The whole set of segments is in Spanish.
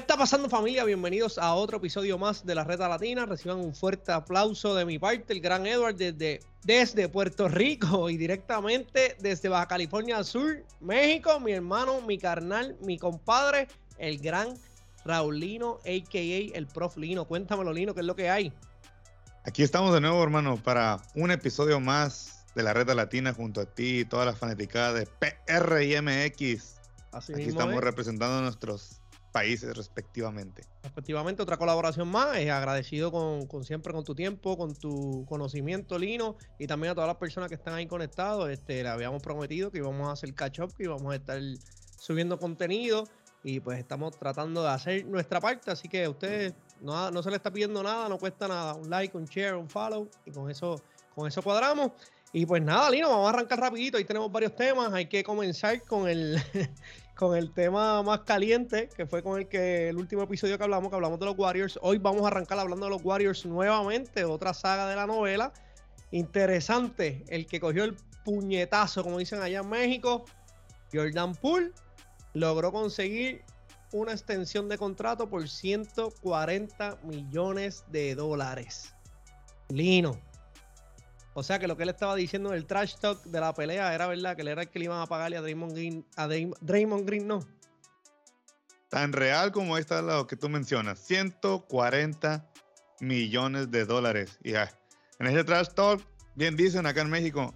está pasando familia? Bienvenidos a otro episodio más de la Reta Latina. Reciban un fuerte aplauso de mi parte, el gran Edward desde, desde Puerto Rico y directamente desde Baja California Sur, México, mi hermano, mi carnal, mi compadre, el gran Raulino, a.k.a. el Prof Lino. Cuéntamelo, Lino, ¿qué es lo que hay? Aquí estamos de nuevo, hermano, para un episodio más de la Reta Latina junto a ti y todas las fanaticadas de PR y MX. Así Aquí estamos representando a nuestros países respectivamente. Respectivamente, otra colaboración más. Es agradecido con, siempre con tu tiempo, con tu conocimiento, Lino, y también a todas las personas que están ahí conectados. Este, le habíamos prometido que íbamos a hacer catch up, que íbamos a estar subiendo contenido y pues estamos tratando de hacer nuestra parte. Así que a ustedes no, no se le está pidiendo nada, no cuesta nada. Un like, un share, un follow y con eso, con eso cuadramos. Y pues nada, Lino, vamos a arrancar rapidito. Ahí tenemos varios temas. Hay que comenzar con el, con el tema más caliente, que fue con el que el último episodio que hablamos, que hablamos de los Warriors. Hoy vamos a arrancar hablando de los Warriors nuevamente, otra saga de la novela. Interesante, el que cogió el puñetazo, como dicen allá en México, Jordan Poole, logró conseguir una extensión de contrato por 140 millones de dólares. Lino, o sea que lo que él estaba diciendo en el trash talk de la pelea era verdad, que él era el que le iban a pagarle a Draymond Green, a Draymond Green no. Tan real como esta lo que tú mencionas, 140 millones de dólares. Y en ese trash talk, bien dicen acá en México,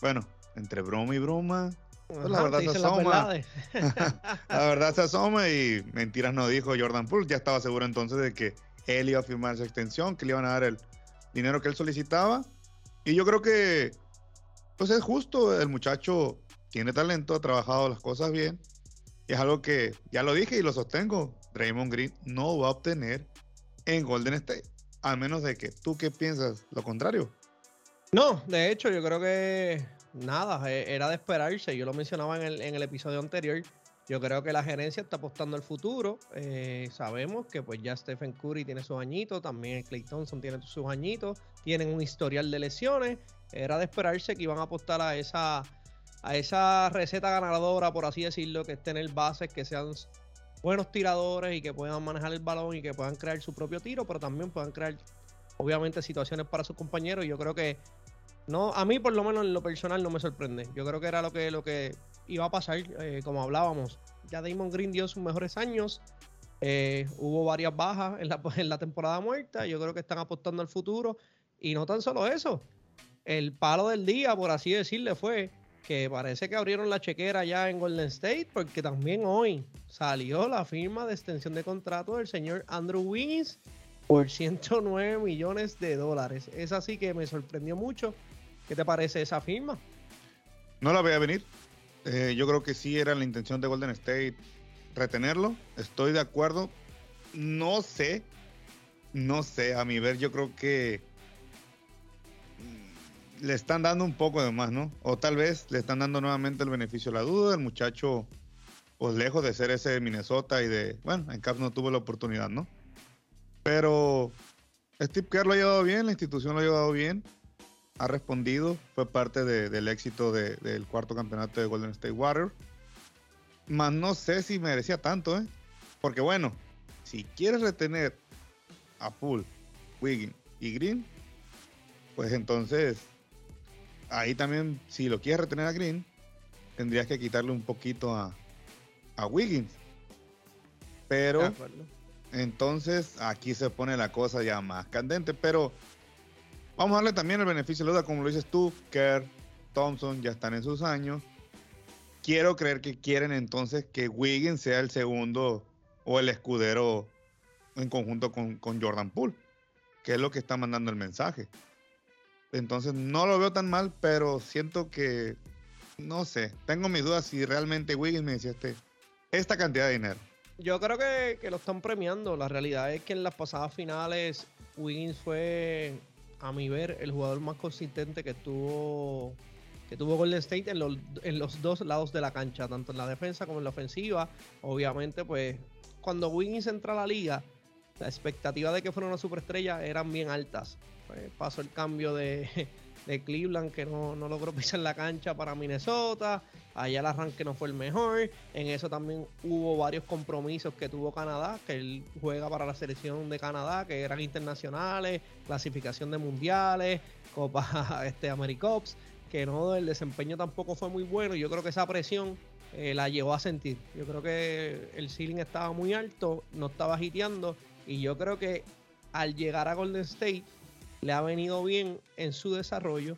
bueno, entre broma y broma, pues la verdad se asoma. la verdad se asoma y mentiras no dijo Jordan Poole. Ya estaba seguro entonces de que él iba a firmar su extensión, que le iban a dar el dinero que él solicitaba y yo creo que, pues es justo, el muchacho tiene talento, ha trabajado las cosas bien. Y es algo que ya lo dije y lo sostengo. Raymond Green no va a obtener en Golden State. Al menos de que tú qué piensas lo contrario. No, de hecho, yo creo que nada, e, era de esperarse. Yo lo mencionaba en el, en el episodio anterior. Yo creo que la gerencia está apostando al futuro. Eh, sabemos que pues ya Stephen Curry tiene sus añitos, también Clay Thompson tiene sus añitos, tienen un historial de lesiones. Era de esperarse que iban a apostar a esa, a esa receta ganadora, por así decirlo, que estén en bases que sean buenos tiradores y que puedan manejar el balón y que puedan crear su propio tiro, pero también puedan crear, obviamente, situaciones para sus compañeros. Y yo creo que no, a mí por lo menos en lo personal no me sorprende. Yo creo que era lo que, lo que iba a pasar, eh, como hablábamos. Ya Damon Green dio sus mejores años. Eh, hubo varias bajas en la, en la temporada muerta. Yo creo que están apostando al futuro. Y no tan solo eso. El palo del día, por así decirle, fue que parece que abrieron la chequera ya en Golden State, porque también hoy salió la firma de extensión de contrato del señor Andrew Wiggins por 109 millones de dólares. Es así que me sorprendió mucho. ¿Qué te parece esa firma? No la voy a venir. Eh, yo creo que sí era la intención de Golden State retenerlo. Estoy de acuerdo. No sé. No sé. A mi ver, yo creo que mm, le están dando un poco de más, ¿no? O tal vez le están dando nuevamente el beneficio de la duda. El muchacho, pues lejos de ser ese de Minnesota y de. Bueno, en Caps no tuvo la oportunidad, ¿no? Pero Steve Kerr lo ha llevado bien, la institución lo ha llevado bien ha respondido, fue parte del éxito del cuarto campeonato de Golden State Warriors. Más no sé si merecía tanto, ¿eh? Porque bueno, si quieres retener a Poole, Wiggins y Green, pues entonces ahí también, si lo quieres retener a Green, tendrías que quitarle un poquito a, a Wiggins. Pero entonces aquí se pone la cosa ya más candente. Pero Vamos a darle también el beneficio de la duda, como lo dices tú, Kerr, Thompson ya están en sus años. Quiero creer que quieren entonces que Wiggins sea el segundo o el escudero en conjunto con, Jordan Poole, que es lo que está mandando el mensaje. Entonces no lo veo tan mal, pero siento que, no sé, tengo mis dudas si realmente Wiggins me decía este, esta cantidad de dinero. Yo creo que, que lo están premiando. La realidad es que en las pasadas finales Wiggins fue a mi ver, el jugador más consistente que tuvo que tuvo Golden State en los, en los dos lados de la cancha, tanto en la defensa como en la ofensiva. Obviamente, pues cuando Wiggins entra a la liga, la expectativa de que fuera una superestrella eran bien altas. Pues, pasó el cambio de, de Cleveland que no, no logró pisar la cancha para Minnesota. Allá el arranque no fue el mejor. En eso también hubo varios compromisos que tuvo Canadá, que él juega para la selección de Canadá, que eran internacionales, clasificación de mundiales, Copa este, Americops, que no, el desempeño tampoco fue muy bueno. Yo creo que esa presión eh, la llevó a sentir. Yo creo que el ceiling estaba muy alto, no estaba hiteando, y yo creo que al llegar a Golden State le ha venido bien en su desarrollo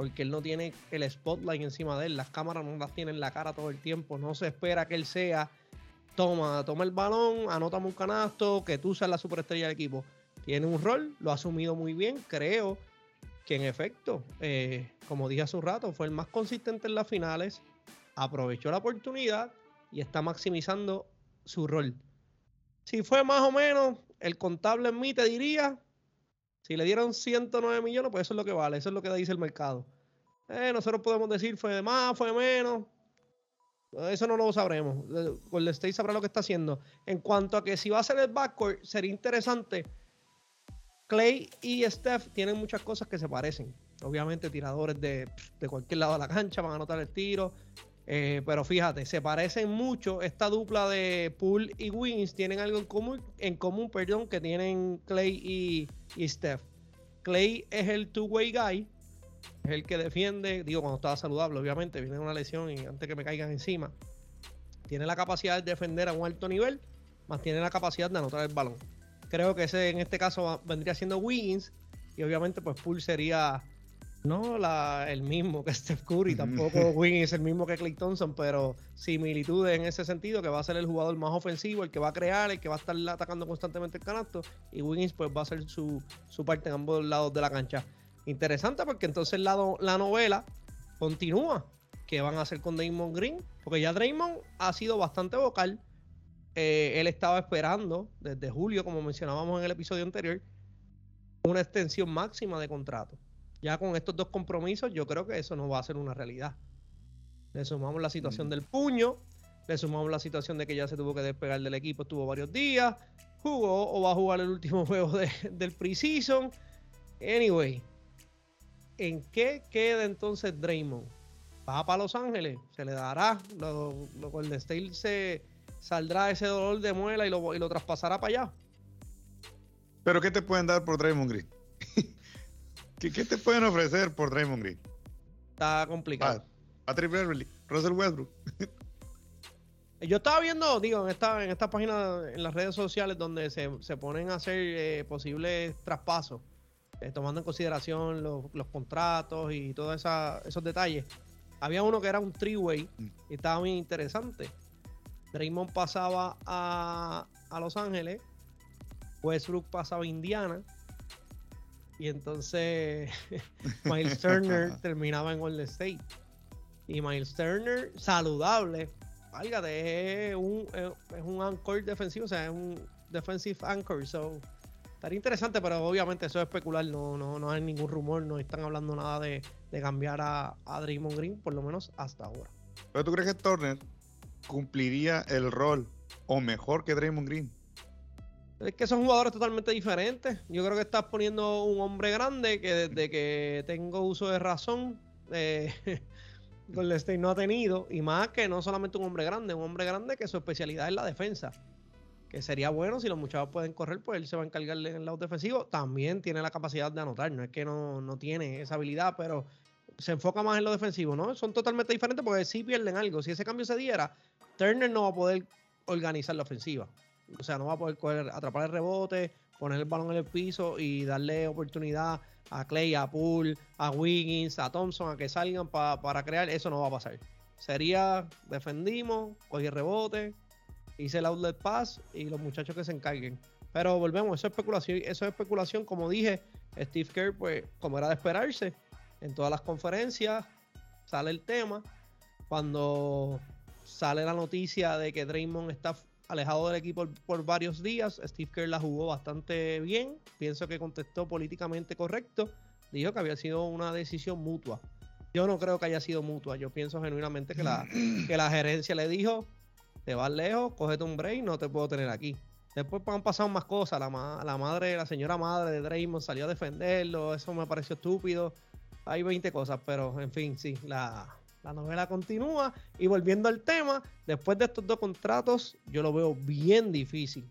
porque él no tiene el spotlight encima de él, las cámaras no las tienen en la cara todo el tiempo, no se espera que él sea, toma, toma el balón, anótame un canasto, que tú seas la superestrella del equipo. Tiene un rol, lo ha asumido muy bien, creo que en efecto, eh, como dije hace un rato, fue el más consistente en las finales, aprovechó la oportunidad y está maximizando su rol. Si fue más o menos, el contable en mí te diría si le dieron 109 millones, pues eso es lo que vale, eso es lo que dice el mercado. Eh, nosotros podemos decir fue de más, fue de menos. Eso no lo sabremos. Golden State sabrá lo que está haciendo. En cuanto a que si va a ser el backcourt, sería interesante. Clay y Steph tienen muchas cosas que se parecen. Obviamente, tiradores de, de cualquier lado de la cancha van a anotar el tiro. Eh, pero fíjate, se parecen mucho. Esta dupla de Poole y Wings tienen algo en común, en común perdón, que tienen Clay y, Steph. Clay es el two-way guy, es el que defiende, digo, cuando estaba saludable, obviamente, viene una lesión y antes que me caigan encima. Tiene la capacidad de defender a un alto nivel, más tiene la capacidad de anotar el balón. Creo que ese en este caso vendría siendo Wiggins y obviamente pues Poole sería no la, el mismo que Steph Curry, tampoco Wiggins es el mismo que Clay Thompson, pero similitudes en ese sentido, que va a ser el jugador más ofensivo, el que va a crear, el que va a estar atacando constantemente el canasto, y Wiggins pues va a ser su, parte en ambos lados de la cancha. Interesante porque entonces la, la novela continúa. ¿Qué van a hacer con Draymond Green? Porque ya Draymond ha sido bastante vocal. Eh, él estaba esperando desde julio, como mencionábamos en el episodio anterior, una extensión máxima de contrato. Ya con estos dos compromisos, yo creo que eso no va a ser una realidad. Le sumamos la situación mm. del puño, le sumamos la situación de que ya se tuvo que despegar del equipo, estuvo varios días, jugó o va a jugar el último juego del preseason. Anyway, ¿en qué queda entonces Draymond? ¿Va para Los Ángeles? ¿Se le dará? ¿Lo, lo el State se saldrá ese dolor de muela y lo, y lo traspasará para allá? ¿Pero qué te pueden dar por Draymond Green? ¿Qué, te pueden ofrecer por Draymond Green? Está complicado. Patrick Beverly, Russell Westbrook. Yo estaba viendo, digo, en esta, en esta página, en las redes sociales, donde se, ponen a hacer eh, posibles traspasos, eh, tomando en consideración los, contratos y todos esos detalles. Había uno que era un three-way mm. y estaba muy interesante. Draymond pasaba a, a Los Ángeles, Westbrook pasaba a Indiana y entonces Miles Turner terminaba en Golden State. Y Miles Turner, saludable, válgate, es un, es un anchor defensivo, o sea, es un defensive anchor. So, estaría interesante, pero obviamente eso es especular, no, no, no hay ningún rumor, no están hablando nada de, cambiar a, a Draymond Green, por lo menos hasta ahora. ¿Pero tú crees que Turner cumpliría el rol o mejor que Draymond Green? Es que son jugadores totalmente diferentes. Yo creo que estás poniendo un hombre grande que desde que tengo uso de razón, eh, Golden State no ha tenido. Y más que no solamente un hombre grande, un hombre grande que su especialidad es la defensa. Que sería bueno si los muchachos pueden correr, pues él se va a encargar en el lado defensivo. También tiene la capacidad de anotar, no es que no, no tiene esa habilidad, pero se enfoca más en lo defensivo, ¿no? Son totalmente diferentes porque sí pierden algo. Si ese cambio se diera, Turner no va a poder organizar la ofensiva. O sea, no va a poder atrapar el rebote, poner el balón en el piso y darle oportunidad a Clay, a Poole, a Wiggins, a Thompson a que salgan para crear. Eso no va a pasar. Sería defendimos, cogí el rebote, hice el outlet pass y los muchachos que se encarguen. Pero volvemos, eso es especulación, eso es especulación, como dije, Steve Kerr, pues, como era de esperarse, en todas las conferencias sale el tema. Cuando sale la noticia de que Draymond está alejado del equipo por, varios días. Steve Kerr la jugó bastante bien. Pienso que contestó políticamente correcto. Dijo que había sido una decisión mutua. Yo no creo que haya sido mutua. Yo pienso genuinamente que la, que la gerencia le dijo: Te vas lejos, cógete un break, no te puedo tener aquí. Después han pasado más cosas. La, la madre, la señora madre de Draymond salió a defenderlo. Eso me pareció estúpido. hay 20 cosas, pero en fin, sí, la, la novela continúa. Y volviendo al tema, después de estos dos contratos, yo lo veo bien difícil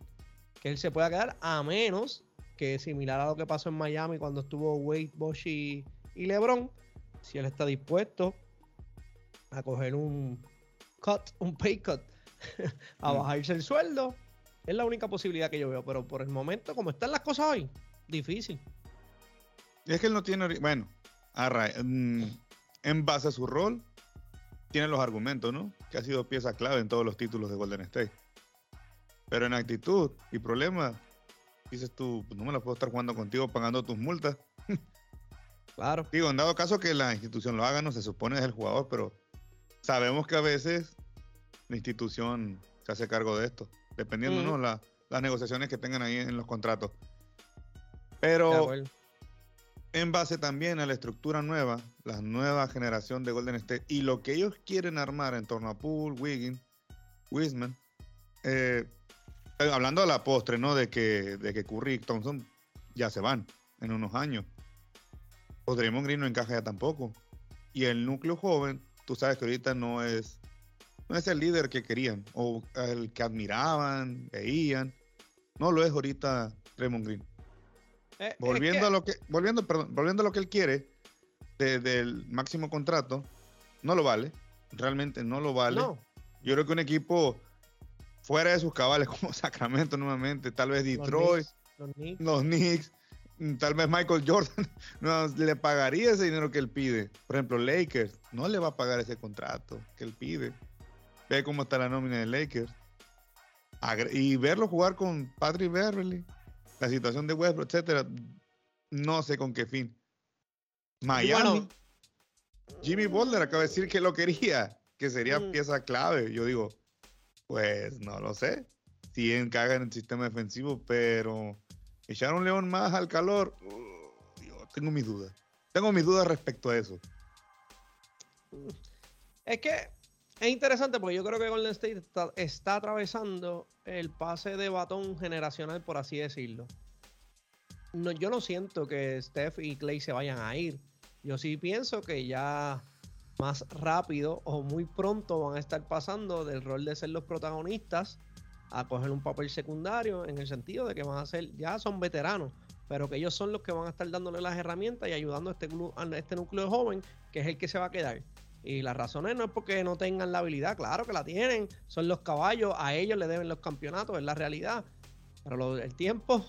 que él se pueda quedar, a menos que similar a lo que pasó en Miami cuando estuvo Wade, Bosch y, LeBron, si él está dispuesto a coger un cut, un pay cut, a mm. bajarse el sueldo, es la única posibilidad que yo veo. Pero por el momento, como están las cosas hoy, difícil. Es que él no tiene, bueno, mm, en base a su rol, tiene los argumentos, ¿no? Que ha sido pieza clave en todos los títulos de Golden State. Pero en actitud y problema, dices tú, pues no me la puedo estar jugando contigo pagando tus multas. Claro. Digo, en dado caso que la institución lo haga, no se supone es el jugador, pero sabemos que a veces la institución se hace cargo de esto, dependiendo, ¿no? las negociaciones que tengan ahí en los contratos. Pero en base también a la estructura nueva, la nueva generación de Golden State y lo que ellos quieren armar en torno a Poole, Wiggins, Wiseman, eh, eh, hablando a la postre, ¿no? De que, de que Curry y Thompson ya se van en unos años. O Draymond Green no encaja ya tampoco. Y el núcleo joven, tú sabes que ahorita no es, no es el líder que querían o el que admiraban, veían. No lo es ahorita Draymond Green. Eh, volviendo a lo que, volviendo, perdón, volviendo a lo que él quiere del máximo contrato, no lo vale. Realmente no lo vale. Yo creo que un equipo fuera de sus cabales como Sacramento nuevamente, tal vez Detroit, los Knicks, mm, tal vez Michael Jordan no, le pagaría ese dinero que él pide. Por ejemplo, Lakers no le va a pagar ese contrato que él pide. Ve cómo está la nómina de Lakers. Y verlo jugar con Patrick Beverly, la situación de Westbrook, etcétera, no sé con qué fin. Miami. Jimmy Butler acaba de decir que lo quería, que sería mm. pieza clave. Yo digo, pues no lo sé. Si encaja en el sistema defensivo, pero echar un león más al calor, uh, yo tengo mis dudas. Tengo mis dudas respecto a eso. Es que es interesante porque yo creo que Golden State está, atravesando el pase de batón generacional, por así decirlo. Yo no siento que Steph y Clay se vayan a ir. Yo sí pienso que ya más rápido o muy pronto van a estar pasando del rol de ser los protagonistas a coger un papel secundario en el sentido de que van a ser, ya son veteranos, pero que ellos son los que van a estar dándole las herramientas y ayudando a este, a este núcleo joven que es el que se va a quedar. Y las razones no es porque no tengan la habilidad, claro que la tienen, son los caballos, a ellos le deben los campeonatos, es la realidad. Pero el tiempo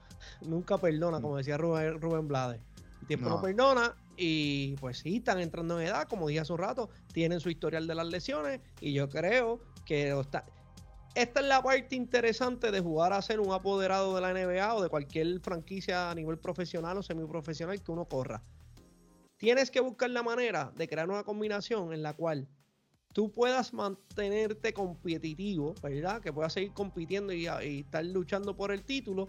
nunca perdona, como decía Rubén, Rubén Blades. El tiempo no perdona y pues sí, están entrando en edad, como dije hace un rato, tienen su historial de las lesiones y yo creo que está... esta es la parte interesante de jugar a ser un apoderado de la NBA o de cualquier franquicia a nivel profesional o semiprofesional que uno corra. Tienes que buscar la manera de crear una combinación en la cual tú puedas mantenerte competitivo, ¿verdad? Que puedas seguir compitiendo y, estar luchando por el título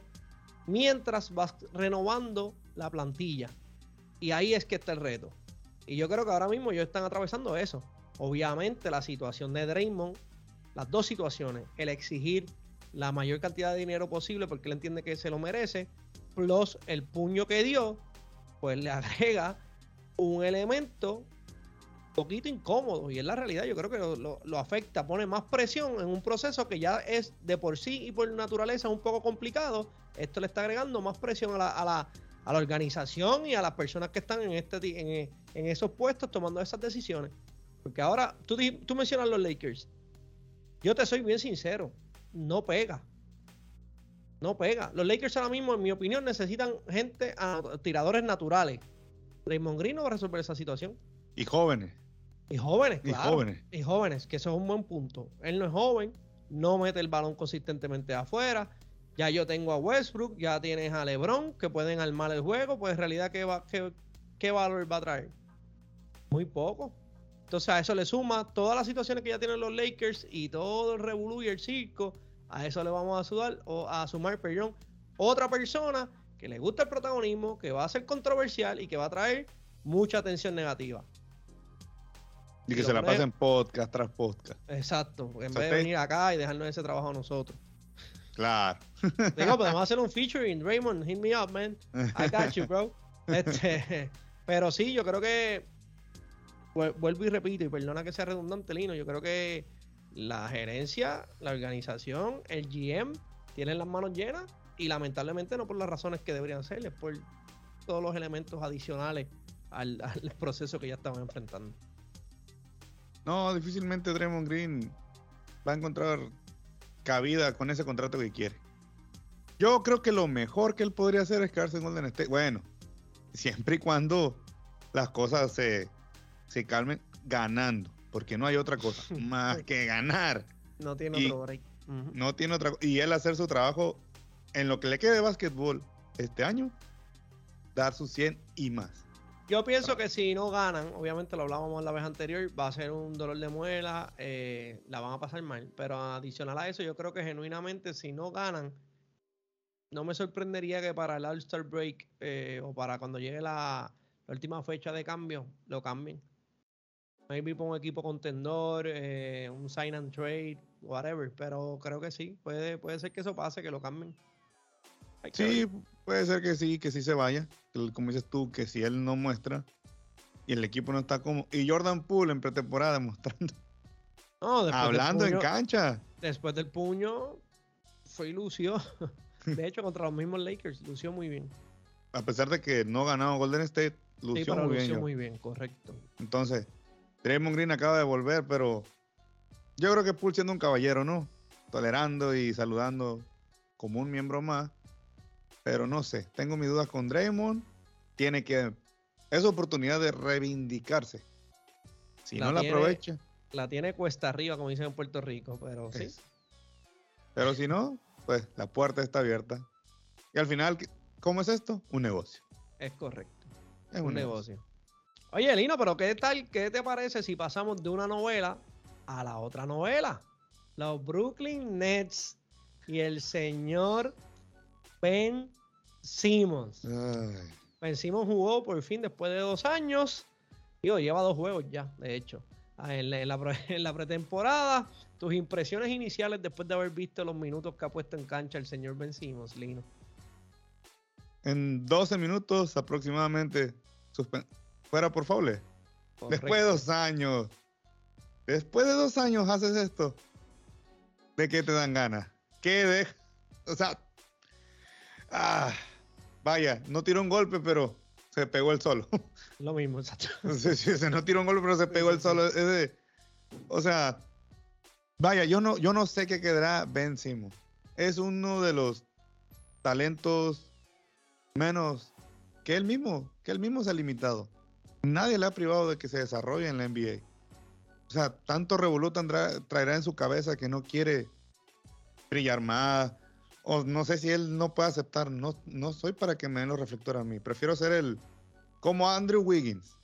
mientras vas renovando la plantilla. Y ahí es que está el reto. Y yo creo que ahora mismo ellos están atravesando eso. Obviamente la situación de Draymond, las dos situaciones, el exigir la mayor cantidad de dinero posible porque él entiende que se lo merece, plus el puño que dio, pues le agrega un elemento poquito incómodo y en la realidad yo creo que lo, afecta, pone más presión en un proceso que ya es de por sí y por naturaleza un poco complicado. Esto le está agregando más presión a la a la organización y a las personas que están en, este, en, en esos puestos tomando esas decisiones. Porque ahora, tú, tú mencionas los Lakers. Yo te soy bien sincero, no pega. No pega. Los Lakers ahora mismo, en mi opinión, necesitan gente, tiradores naturales. Raymond Green no va a resolver esa situación. Y jóvenes. Y jóvenes, claro. Y jóvenes. Y jóvenes, que eso es un buen punto. Él no es joven, no mete el balón consistentemente afuera, ya yo tengo a Westbrook, ya tienes a LeBron que pueden armar el juego, pues en realidad, ¿qué, va, qué, valor va a traer? Muy poco. Entonces a eso le suma todas las situaciones que ya tienen los Lakers y todo el revolú y el circo. A eso le vamos a sudar o a sumar, perdón, otra persona que le gusta el protagonismo, que va a ser controversial y que va a traer mucha atención negativa. Y que se la pasen podcast tras podcast. Exacto, en vez de venir acá y dejarnos ese trabajo a nosotros. Claro. Digo, podemos hacer un featuring. Raymond, hit me up, man. I got you, bro. Este, Pero sí, yo creo que vuelvo y repito, y perdona que sea redundante, Lino, yo creo que la gerencia, la organización, el GM tienen las manos llenas y lamentablemente no por las razones que deberían ser, es por todos los elementos adicionales al, proceso que ya estaban enfrentando. No, difícilmente Draymond Green va a encontrar cabida con ese contrato que quiere. Yo creo que lo mejor que él podría hacer es quedarse en Golden State. Bueno, siempre y cuando las cosas se, se calmen ganando, porque no hay otra cosa más que ganar. No tiene otro break. No tiene otra Y él hacer su trabajo en lo que le quede de básquetbol este año, dar su 100 y más. Yo pienso que si no ganan, obviamente lo hablábamos la vez anterior, va a ser un dolor de muela, eh, la van a pasar mal. Pero adicional a eso, yo creo que genuinamente si no ganan, no me sorprendería que para el All-Star Break eh, o para cuando llegue la, última fecha de cambio, lo cambien. Maybe por un equipo contendor, eh, un sign and trade, whatever. Pero creo que sí, puede, puede ser que eso pase, que lo cambien. Sí, puede ser que sí, que sí se vaya. Como dices tú, que si él no muestra y el equipo no está como. Y Jordan Poole en pretemporada mostrando. Hablando en cancha. Después del puño, fue y lució. De hecho, contra los mismos Lakers, lució muy bien. A pesar de que no ganado Golden State, lució muy lució bien. muy bien, correcto. Entonces, Draymond Green acaba de volver, pero yo creo que Poole siendo un caballero, ¿no? Tolerando y saludando como un miembro más. Pero no sé, tengo mis dudas con Draymond. Tiene que. Es oportunidad de reivindicarse. Si no la aprovecha. La tiene cuesta arriba, como dicen en Puerto Rico, pero sí. Pero si no, pues la puerta está abierta. Y al final, ¿cómo es esto? Un negocio. Es correcto. Es un, negocio. Oye, Lino, pero ¿qué tal? ¿Qué te parece si pasamos de una novela a la otra novela? Los Brooklyn Nets y el señor Ben Simmons. Ben Simmons jugó por fin después de dos años. Digo, lleva dos juegos ya, de hecho. Ah, en la, pretemporada, tus impresiones iniciales después de haber visto los minutos que ha puesto en cancha el señor Ben Simmons, Lino. En 12 minutos aproximadamente, fuera por favor. Después de dos años. Después de dos años haces esto. ¿De qué te dan ganas? ¿Qué de... O sea, Ah, vaya, no tiró un golpe, pero se pegó el solo. Lo mismo, exacto. Sí, sí, no tiró un golpe, pero se pegó el solo. o sea, vaya, yo no, yo no sé qué quedará Ben Simmons. Es uno de los talentos menos que él mismo, que él mismo se ha limitado. Nadie le ha privado de que se desarrolle en la NBA. O sea, tanto revoluto traerá en su cabeza que no quiere brillar más, o no sé si él no puede aceptar, no, no soy para que me den los reflectores a mí, prefiero ser el, como Andrew Wiggins.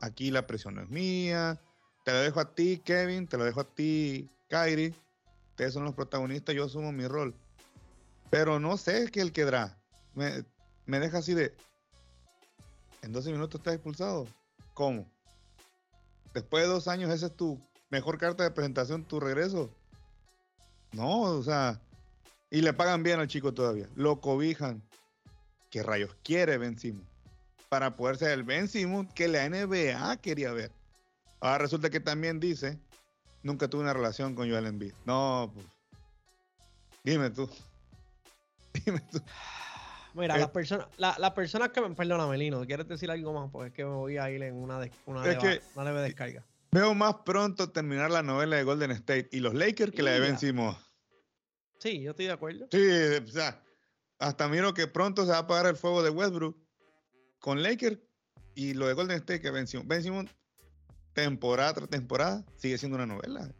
Aquí la presión no es mía, te lo dejo a ti, Kevin, te lo dejo a ti, Kyrie, ustedes son los protagonistas, yo asumo mi rol. Pero no sé qué él quedará. Me, me deja así de, en 12 minutos estás expulsado. ¿Cómo? Después de dos años, esa es tu mejor carta de presentación, tu regreso. No, o sea, y le pagan bien al chico todavía. Lo cobijan. ¿Qué rayos quiere Ben Simmons? Para poder ser el Ben Simmons que la NBA quería ver. Ahora resulta que también dice, nunca tuve una relación con Joel Embiid. No, pues. Dime tú. Dime tú. Mira, las personas, las personas que me. Perdóname, Lino, ¿quieres decir algo más? Porque es que me voy a ir en una, una, leve descarga. Veo más pronto terminar la novela de Golden State y los Lakers que la de Ben Simmons. Sí, yo estoy de acuerdo. Sí, o sea, hasta miro que pronto se va a apagar el fuego de Westbrook con Lakers y lo de Golden State que venció. Vencimos temporada tras temporada, sigue siendo una novela.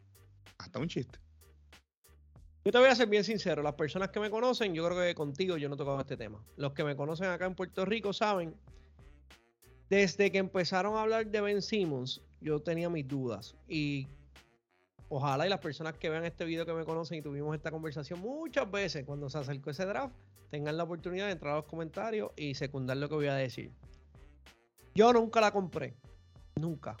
Hasta un chiste. Yo te voy a ser bien sincero, las personas que me conocen, yo creo que contigo yo no he tocado este tema. Los que me conocen acá en Puerto Rico saben, desde que empezaron a hablar de Ben Simmons, yo tenía mis dudas. Y ojalá y las personas que vean este video que me conocen y tuvimos esta conversación muchas veces cuando se acercó ese draft, tengan la oportunidad de entrar a los comentarios y secundar lo que voy a decir. Yo nunca la compré. Nunca.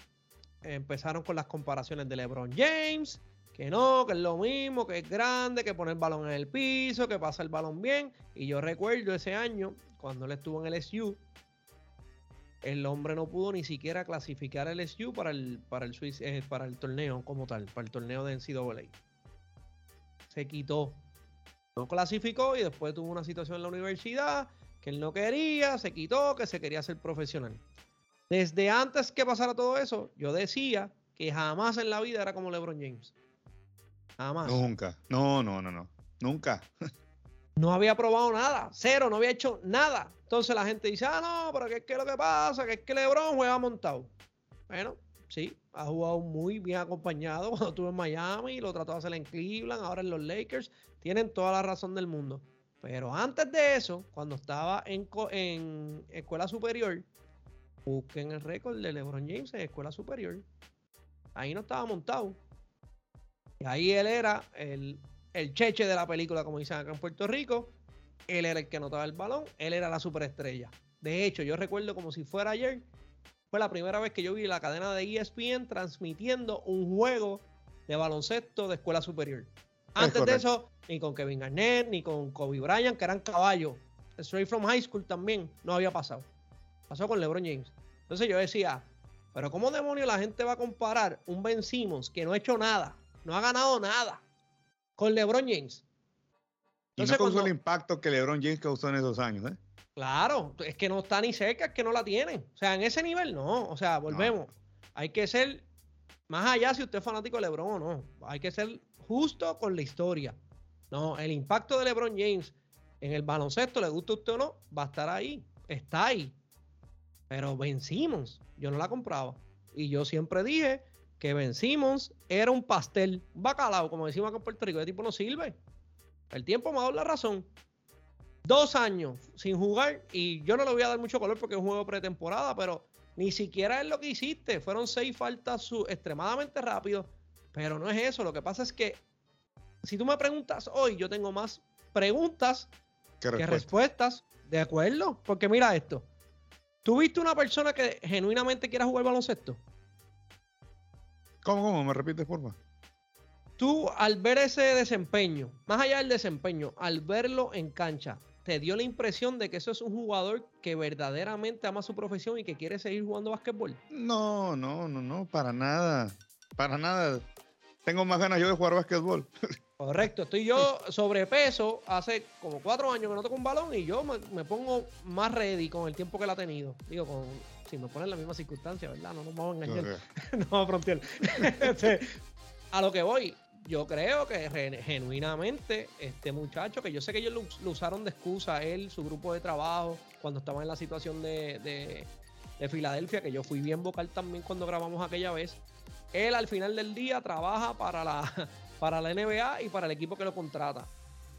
Empezaron con las comparaciones de LeBron James, que no, que es lo mismo, que es grande, que pone el balón en el piso, que pasa el balón bien. Y yo recuerdo ese año, cuando él estuvo en el SU, el hombre no pudo ni siquiera clasificar el SU para el, para el, eh, para el torneo como tal, para el torneo de NCAA. Se quitó. No clasificó y después tuvo una situación en la universidad que él no quería, se quitó, que se quería ser profesional. Desde antes que pasara todo eso, yo decía que jamás en la vida era como LeBron James. Jamás. Nunca. No, no, no, no. Nunca. no había probado nada, cero, no había hecho nada. Entonces la gente dice, ah, no, pero ¿qué es lo que pasa? Que es que LeBron juega montado. Bueno, sí, ha jugado muy bien acompañado cuando estuvo en Miami, lo trató de hacer en Cleveland, ahora en los Lakers. Tienen toda la razón del mundo. Pero antes de eso, cuando estaba en, en escuela superior, busquen el récord de LeBron James en escuela superior. Ahí no estaba montado. Y ahí él era el, el cheche de la película, como dicen acá en Puerto Rico. Él era el que anotaba el balón, él era la superestrella. De hecho, yo recuerdo como si fuera ayer, fue la primera vez que yo vi la cadena de ESPN transmitiendo un juego de baloncesto de escuela superior. Antes de eso, ni con Kevin Garnett, ni con Kobe Bryant, que eran caballos. Straight from High School también no había pasado. Pasó con LeBron James. Entonces yo decía, pero ¿cómo demonios la gente va a comparar un Ben Simmons que no ha hecho nada, no ha ganado nada, con LeBron James? Entonces, y no causó el impacto que LeBron James causó en esos años, ¿eh? Claro, es que no está ni cerca, es que no la tiene. O sea, en ese nivel no. O sea, volvemos. Hay que ser más allá si usted es fanático de LeBron o no. Hay que ser justo con la historia. No, el impacto de LeBron James en el baloncesto, le gusta a usted o no, va a estar ahí. Está ahí. Pero vencimos. Yo no la compraba. Y yo siempre dije que vencimos era un pastel, un bacalao, como decimos acá en Puerto Rico. El tipo no sirve. El tiempo me ha dado la razón. Dos años sin jugar y yo no le voy a dar mucho color porque es un juego pretemporada, pero ni siquiera es lo que hiciste. Fueron seis faltas extremadamente rápido, pero no es eso. Lo que pasa es que si tú me preguntas hoy, yo tengo más preguntas que respuestas. De acuerdo, porque mira esto. ¿Tú viste una persona que genuinamente quiera jugar baloncesto? ¿Cómo, cómo? ¿Me repites, por favor? Tú, al ver ese desempeño, más allá del desempeño, al verlo en cancha, ¿te dio la impresión de que eso es un jugador que verdaderamente ama su profesión y que quiere seguir jugando básquetbol? No, no, no, no, para nada. Para nada. Tengo más ganas yo de jugar básquetbol. Correcto, estoy yo sobrepeso hace como cuatro años que no toco un balón y yo me, pongo más ready con el tiempo que la ha tenido. Digo, con, si me ponen la misma circunstancia, ¿verdad? No nos vamos a engañar. no vamos a frontear. Este, a lo que voy, yo creo que genuinamente este muchacho, que yo sé que ellos lo, usaron de excusa, él, su grupo de trabajo, cuando estaba en la situación de, de Filadelfia, que yo fui bien vocal también cuando grabamos aquella vez. Él al final del día trabaja para la para la NBA y para el equipo que lo contrata.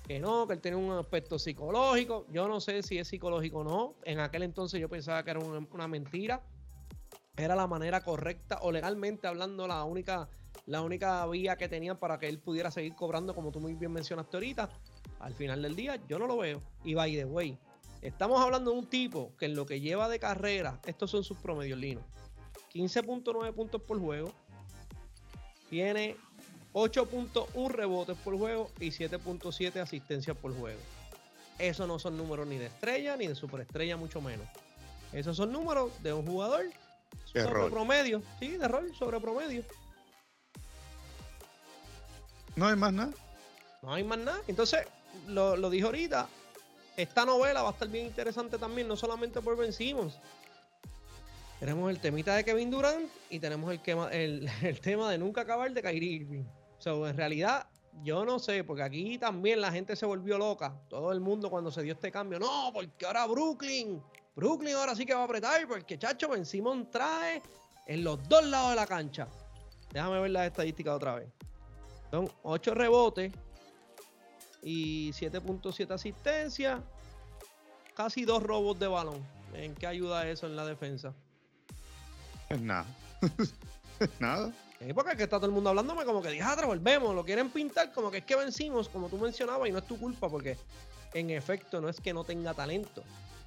Que no, que él tiene un aspecto psicológico. Yo no sé si es psicológico o no. En aquel entonces yo pensaba que era una, mentira. Era la manera correcta o legalmente hablando la única, la única vía que tenían para que él pudiera seguir cobrando, como tú muy bien mencionaste ahorita. Al final del día, yo no lo veo. Y by the way, estamos hablando de un tipo que en lo que lleva de carrera, estos son sus promedios linos: 15.9 puntos por juego. Tiene 8.1 rebotes por juego y 7.7 asistencias por juego. Esos no son números ni de estrella ni de superestrella, mucho menos. Esos son números de un jugador sobre promedio. Sí, de rol, sobre promedio. No hay más nada. No hay más nada. Entonces, lo, lo dijo ahorita, esta novela va a estar bien interesante también, no solamente por Ben Tenemos el temita de Kevin Durant y tenemos el, el, el tema de nunca acabar de Kyrie Irving. En realidad, yo no sé, porque aquí también la gente se volvió loca. Todo el mundo cuando se dio este cambio. No, porque ahora Brooklyn. Brooklyn ahora sí que va a apretar porque Chacho Ben Simon trae en los dos lados de la cancha. Déjame ver las estadísticas otra vez. Son 8 rebotes y 7.7 asistencia. Casi dos robos de balón. ¿En qué ayuda eso en la defensa? Es nada. nada. porque es que está todo el mundo hablándome como que dijatra, volvemos, lo quieren pintar como que es que vencimos, como tú mencionabas, y no es tu culpa, porque en efecto no es que no tenga talento.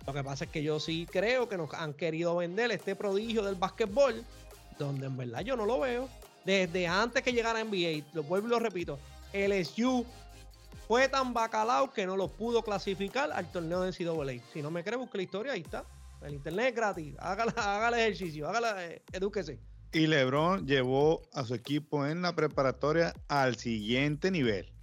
Lo que pasa es que yo sí creo que nos han querido vender este prodigio del básquetbol, donde en verdad yo no lo veo. Desde antes que llegara a NBA, lo vuelvo y lo repito, LSU fue tan bacalao que no lo pudo clasificar al torneo de NCAA. Si no me crees, busque la historia, ahí está. El internet es gratis. Haga, el ejercicio, hágala, eh, edúquese. Y LeBron llevó a su equipo en la preparatoria al siguiente nivel.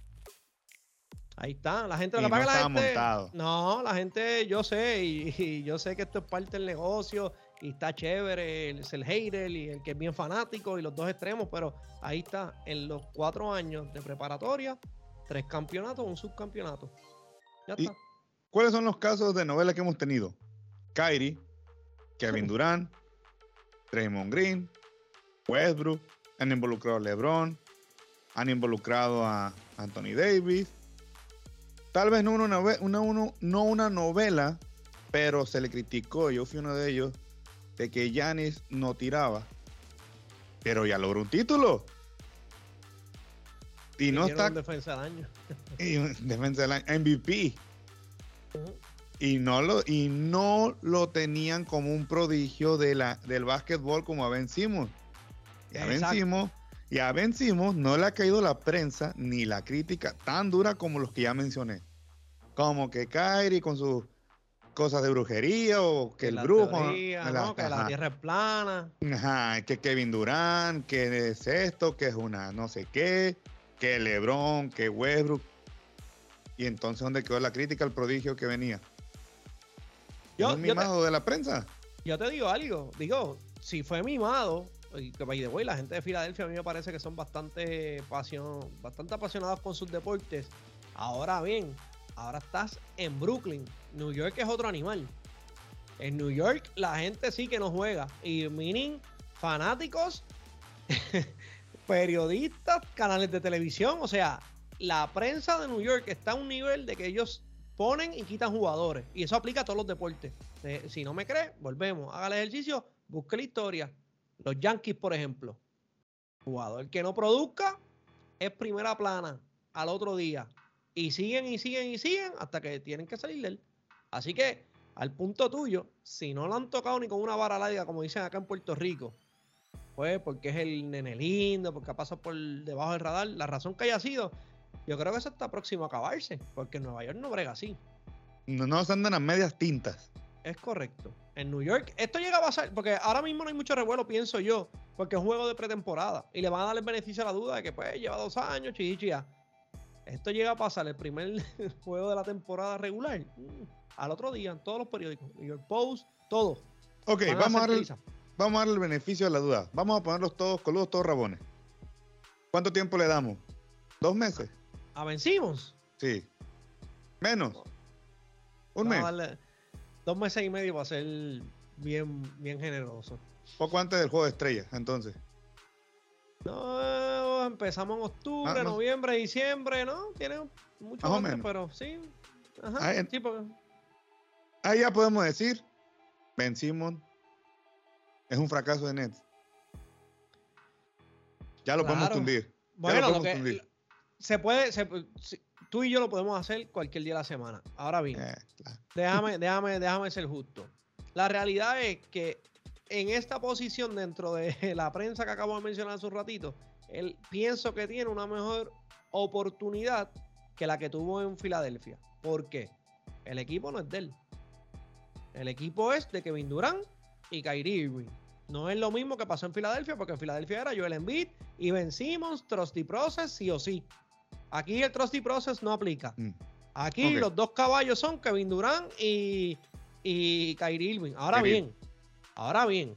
Ahí está, la gente que no la gente. Montado. No, la gente, yo sé, y, yo sé que esto es parte del negocio, y está chévere, el, el hater y el que es bien fanático, y los dos extremos, pero ahí está, en los cuatro años de preparatoria, tres campeonatos, un subcampeonato. Ya está. ¿Cuáles son los casos de novela que hemos tenido? Kyrie, Kevin Durant, Draymond Green, Westbrook, han involucrado a LeBron, han involucrado a Anthony Davis, Tal vez no una, una, no una novela, pero se le criticó, yo fui uno de ellos, de que Yanis no tiraba. Pero ya logró un título. Y no está. defensa del año. Y defensa del año. MVP. Y no, lo, y no lo tenían como un prodigio de la, del básquetbol como a vencimos. Ya vencimos ya vencimos, no le ha caído la prensa ni la crítica tan dura como los que ya mencioné. Como que Kyrie con sus cosas de brujería o que el brujo. que la tierra es plana. Ajá, que Kevin Durant, que es esto, que es una no sé qué, que LeBron, que Westbrook. Y entonces, ¿dónde quedó la crítica al prodigio que venía? Yo, mimado de la prensa. Yo te digo algo, digo, si fue mimado, y que by the way, la gente de Filadelfia a mí me parece que son bastante, pasión, bastante apasionados con sus deportes. Ahora bien, ahora estás en Brooklyn. New York es otro animal. En New York la gente sí que no juega. Y meaning fanáticos, periodistas, canales de televisión. O sea, la prensa de New York está a un nivel de que ellos ponen y quitan jugadores. Y eso aplica a todos los deportes. Eh, si no me crees, volvemos. Haga el ejercicio, busque la historia. Los Yankees, por ejemplo. Jugador que no produzca es primera plana al otro día. Y siguen y siguen y siguen hasta que tienen que salir de él. Así que, al punto tuyo, si no lo han tocado ni con una vara larga, como dicen acá en Puerto Rico, pues porque es el nene lindo, porque ha pasado por debajo del radar, la razón que haya sido, yo creo que eso está próximo a acabarse, porque en Nueva York no brega así. No, no se andan a medias tintas. Es correcto. En New York, esto llega a pasar, porque ahora mismo no hay mucho revuelo, pienso yo, porque es un juego de pretemporada y le van a dar el beneficio a la duda de que pues lleva dos años, chichichia. Esto llega a pasar el primer juego de la temporada regular. Mm, al otro día, en todos los periódicos, New York Post, todo. Ok, vamos a, darle, vamos a darle el beneficio a la duda. Vamos a ponerlos todos coludos, todos rabones. ¿Cuánto tiempo le damos? ¿Dos meses? ¿A vencimos? Sí. Menos. Un mes dos meses y medio va a ser bien, bien generoso. Poco antes del juego de estrellas, entonces. No, empezamos en octubre, ah, noviembre, diciembre, ¿no? Tiene mucho antes, pero sí. Ajá, ahí, sí ahí ya podemos decir, Ben Simon es un fracaso de Nets. Ya lo podemos tundir. Bueno, lo, que, se puede, se, tú y yo lo podemos hacer cualquier día de la semana. Ahora bien, eh, déjame, déjame, déjame ser justo. La realidad es que en esta posición dentro de la prensa que acabo de mencionar hace un ratito, él pienso que tiene una mejor oportunidad que la que tuvo en Filadelfia. ¿Por qué? El equipo no es de él. El equipo es de Kevin Durant y Kyrie Irving. No es lo mismo que pasó en Filadelfia, porque en Filadelfia era Joel Embiid y Ben Simmons, Trusty Process, sí o sí. Aquí el Trusty Process no aplica. Mm. Aquí los dos caballos son Kevin Durant y, y Kyrie Irving. Ahora bien, ahora bien,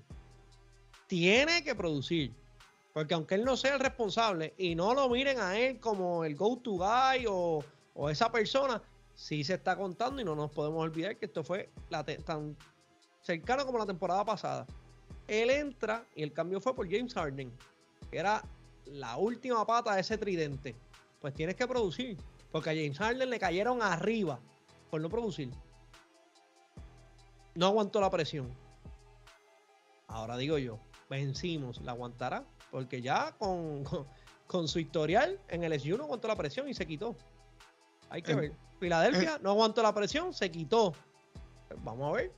tiene que producir. Porque aunque él no sea el responsable y no lo miren a él como el go-to guy o, esa persona, sí se está contando y no nos podemos olvidar que esto fue tan cercano como la temporada pasada. Él entra y el cambio fue por James Harden, que era la última pata de ese tridente pues tienes que producir. Porque a James Harden le cayeron arriba por no producir. No aguantó la presión. Ahora digo yo, vencimos, la aguantará. Porque ya con, con, su historial en el SU no aguantó la presión y se quitó. Hay que ver. Filadelfia no aguantó la presión, se quitó. Pues vamos a ver.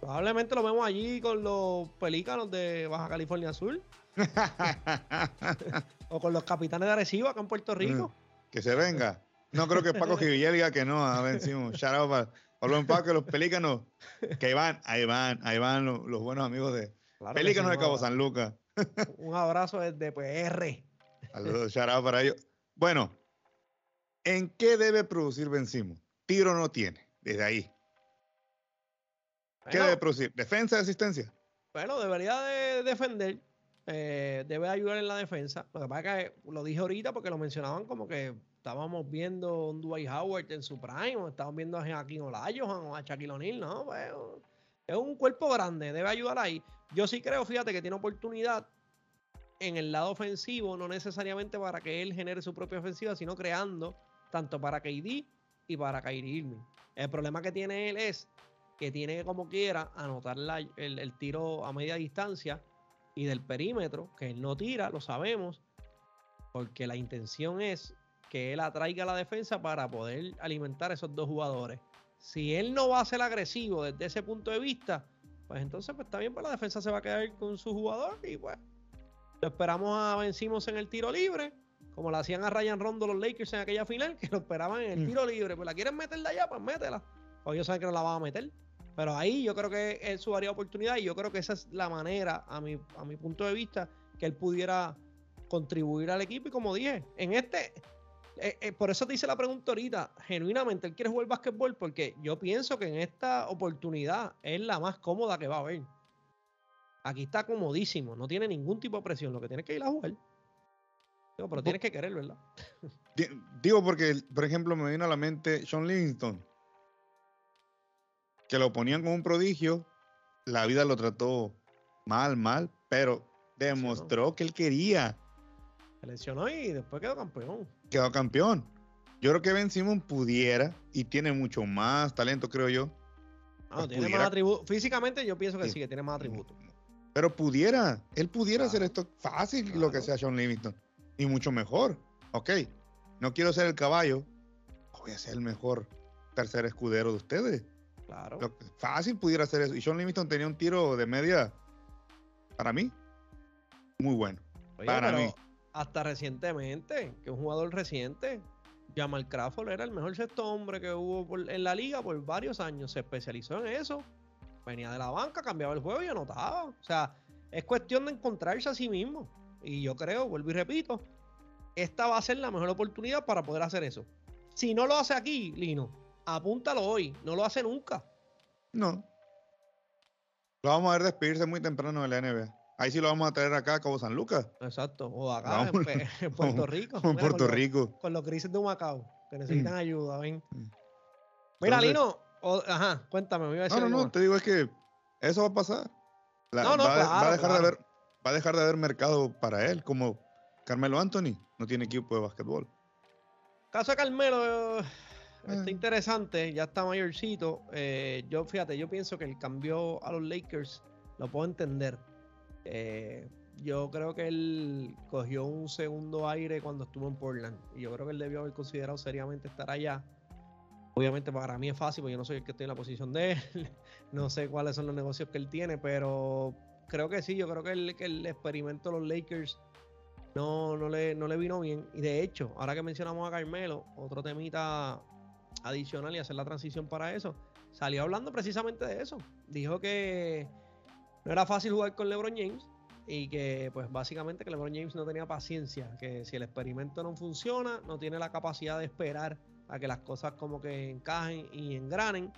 Probablemente lo vemos allí con los pelícanos de Baja California Sur. o con los capitanes de Arecibo acá en Puerto Rico. Mm, que se venga. No creo que Paco Givilla diga que no. A ver, Shout out Pablo que los pelícanos, que ahí van, ahí van, ahí van los, buenos amigos de Pelícanos de Cabo San Lucas. Un abrazo desde PR. Saludos, charado para ellos. Bueno, ¿en qué debe producir Benzimo? Tiro no tiene, desde ahí. ¿Qué debe producir? ¿Defensa, asistencia? Bueno, debería de defender. Eh, debe ayudar en la defensa. Lo que pasa es que lo dije ahorita porque lo mencionaban como que estábamos viendo un Dwight Howard en su prime, o estábamos viendo a Joaquín Olajuwon o a Shaquille O'Neal, no, es un cuerpo grande, debe ayudar ahí. Yo sí creo, fíjate, que tiene oportunidad en el lado ofensivo, no necesariamente para que él genere su propia ofensiva, sino creando tanto para KD y para Kyrie Irving. El problema que tiene él es que tiene que, como quiera, anotar el, el tiro a media distancia y del perímetro, que él no tira, lo sabemos, porque la intención es que él atraiga la defensa para poder alimentar a esos dos jugadores. Si él no va a ser agresivo desde ese punto de vista, pues entonces pues está bien, pues la defensa se va a quedar con su jugador y pues lo esperamos a vencimos en el tiro libre, como lo hacían a Ryan Rondo los Lakers en aquella final, que lo esperaban en el mm. tiro libre. Pues la quieren meter de allá, pues métela. O ellos saben que no la van a meter. Pero ahí yo creo que es su área de oportunidad y yo creo que esa es la manera, a mi, a mi punto de vista, que él pudiera contribuir al equipo. Y como dije, en este, eh, eh, por eso te hice la pregunta ahorita, genuinamente, ¿él quiere jugar básquetbol? Porque yo pienso que en esta oportunidad es la más cómoda que va a haber. Aquí está comodísimo, no tiene ningún tipo de presión, lo que tiene que ir a jugar. Pero tienes que querer, ¿verdad? Digo porque, por ejemplo, me vino a la mente Sean Livingston, que lo ponían como un prodigio, la vida lo trató mal, mal, pero demostró que él quería. Se lesionó y después quedó campeón quedó campeón. Yo creo que Ben Simon pudiera y tiene mucho más talento, creo yo. No, tiene más atributos. Físicamente yo pienso que sí, que tiene más atributos. Pero pudiera, él pudiera hacer esto fácil, lo que sea Sean Livingston. Y mucho mejor. Ok, no quiero ser el caballo, voy a ser el mejor tercer escudero de ustedes. Claro. fácil pudiera hacer eso. Y Sean Livingston tenía un tiro de media, para mí, muy bueno. para mí hasta recientemente, que un jugador reciente, Jamal Crawford era el mejor sexto hombre que hubo en la liga por varios años. Se especializó en eso. Venía de la banca, cambiaba el juego y anotaba. O sea, es cuestión de encontrarse a sí mismo. Y yo creo, vuelvo y repito, esta va a ser la mejor oportunidad para poder hacer eso. Si no lo hace aquí, Lino, apúntalo hoy. No lo hace nunca. No. Lo vamos a ver despedirse muy temprano de la NBA. Ahí sí lo vamos a traer acá a Cabo San Lucas. Exacto. O acá en, Puerto Rico. En Puerto Rico. con los crisis de Macao, que necesitan mm. ayuda, ven. Mm. Mira, Lino, ajá, cuéntame. Me iba a decir no, no, no, te digo es que eso va a pasar. no, no, va, a dejar de haber, va a dejar de haber mercado para él, como Carmelo Anthony no tiene equipo de básquetbol. Caso de Carmelo, eh, está eh. interesante, ya está mayorcito. Eh, yo, fíjate, yo pienso que el cambio a los Lakers lo puedo entender eh, yo creo que él cogió un segundo aire cuando estuvo en Portland. Y yo creo que él debió haber considerado seriamente estar allá. Obviamente para mí es fácil, porque yo no soy el que estoy en la posición de él. no sé cuáles son los negocios que él tiene, pero creo que sí, yo creo que el, que el experimento de los Lakers no, no, le, no le vino bien. Y de hecho, ahora que mencionamos a Carmelo, otro temita adicional y hacer la transición para eso, salió hablando precisamente de eso. Dijo que no era fácil jugar con LeBron James y que pues básicamente que LeBron James no tenía paciencia, que si el experimento no funciona, no tiene la capacidad de esperar a que las cosas como que encajen y engranen.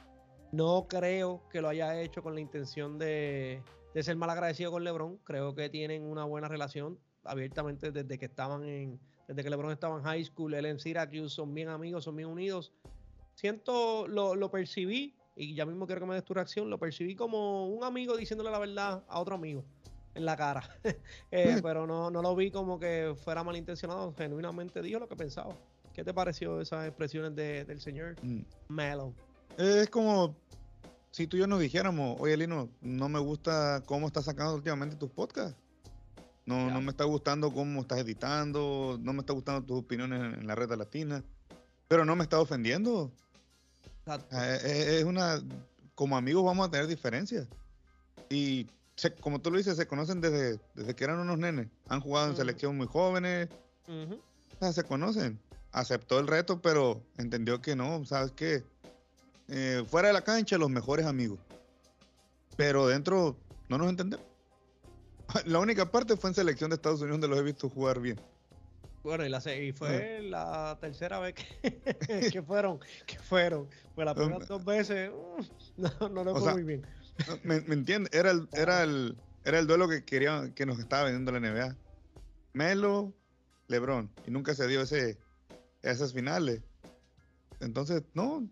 No creo que lo haya hecho con la intención de, ser mal agradecido con LeBron. Creo que tienen una buena relación abiertamente desde que estaban en, desde que LeBron estaba en high school, él en Syracuse, son bien amigos, son bien unidos. Siento, lo, lo percibí y ya mismo quiero que me des tu reacción, lo percibí como un amigo diciéndole la verdad a otro amigo en la cara. Eh, pero no, no lo vi como que fuera malintencionado, genuinamente dijo lo que pensaba. ¿Qué te pareció esas expresiones del señor mm. Melo? Es como si tú y yo nos dijéramos, oye Lino, no me gusta cómo estás sacando últimamente tus podcasts. No, no me está gustando cómo estás editando, no me está gustando tus opiniones en, en la red latina, pero no me está ofendiendo. Eh, eh, es una. Como amigos vamos a tener diferencias. Y como tú lo dices, se conocen desde, desde que eran unos nenes. Han jugado en selección muy jóvenes. se conocen. Aceptó el reto, pero entendió que no, ¿sabes qué? Eh, fuera de la cancha, los mejores amigos. Pero dentro no nos entendemos. La única parte fue en selección de Estados Unidos donde los he visto jugar bien. Bueno, y, la, y fue la tercera vez que, que, fueron, que fueron. Pues las primeras dos veces no, no lo fue muy bien. ¿Me, me entiendes? Era el, era el, era el duelo que quería, que nos estaba vendiendo la NBA. Melo, LeBron. Y nunca se dio ese, esas finales. Entonces, no.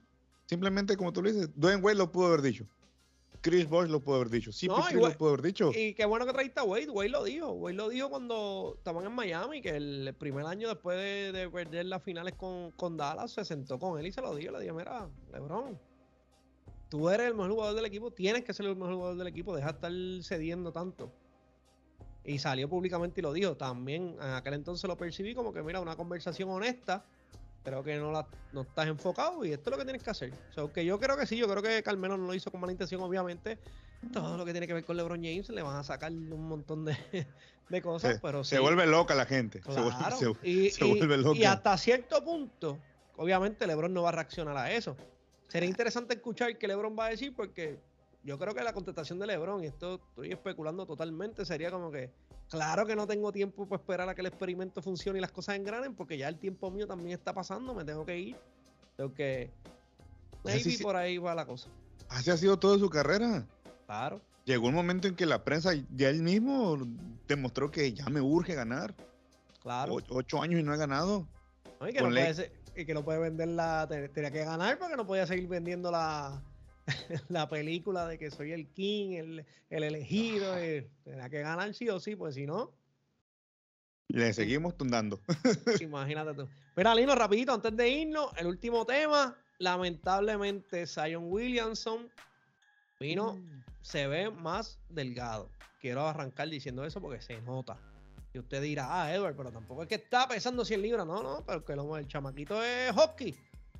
Simplemente como tú le dices, Dwayne Wade lo pudo haber dicho. Chris Bosh lo pudo haber dicho. Sí, no, lo pudo haber dicho. Y qué bueno que traíste a Wade. Wade lo dijo. Wade lo dijo cuando estaban en Miami, que el primer año después de, perder las finales con, con, Dallas, se sentó con él y se lo dijo. Le dijo, mira, LeBron, tú eres el mejor jugador del equipo, tienes que ser el mejor jugador del equipo, deja de estar cediendo tanto. Y salió públicamente y lo dijo. También en aquel entonces lo percibí como que, mira, una conversación honesta. Creo que no, la, no estás enfocado y esto es lo que tienes que hacer. O sea, que yo creo que sí, yo creo que Carmelo no lo hizo con mala intención, obviamente. Todo lo que tiene que ver con LeBron James le van a sacar un montón de, de cosas, pero Se vuelve loca la gente. se, vuelve, y, se vuelve loca. Y hasta cierto punto, obviamente LeBron no va a reaccionar a eso. Sería interesante escuchar qué LeBron va a decir porque yo creo que la contestación de LeBron, y esto estoy especulando totalmente, sería como que, claro que no tengo tiempo para esperar a que el experimento funcione y las cosas engranen, porque ya el tiempo mío también está pasando, me tengo que ir. Tengo que... Maybe por ahí va la cosa. Así ha sido toda su carrera. Claro. Llegó un momento en que la prensa ya él mismo demostró que ya me urge ganar. Claro. ocho años y no he ganado. y, que no puede y que no puede vender la. Tenía que ganar porque no podía seguir vendiendo la, la película de que soy el king, el, elegido, eh, tenía que ganar sí o sí, pues si no. Le seguimos tundando. Imagínate tú. Mira, Lino, rapidito, antes de irnos, el último tema. Lamentablemente, Zion Williamson vino, mm. se ve más delgado. Quiero arrancar diciendo eso porque se nota. Y usted dirá, ah, Edward, pero tampoco es que está pesando 100 libras. No, no, pero que el chamaquito es hockey.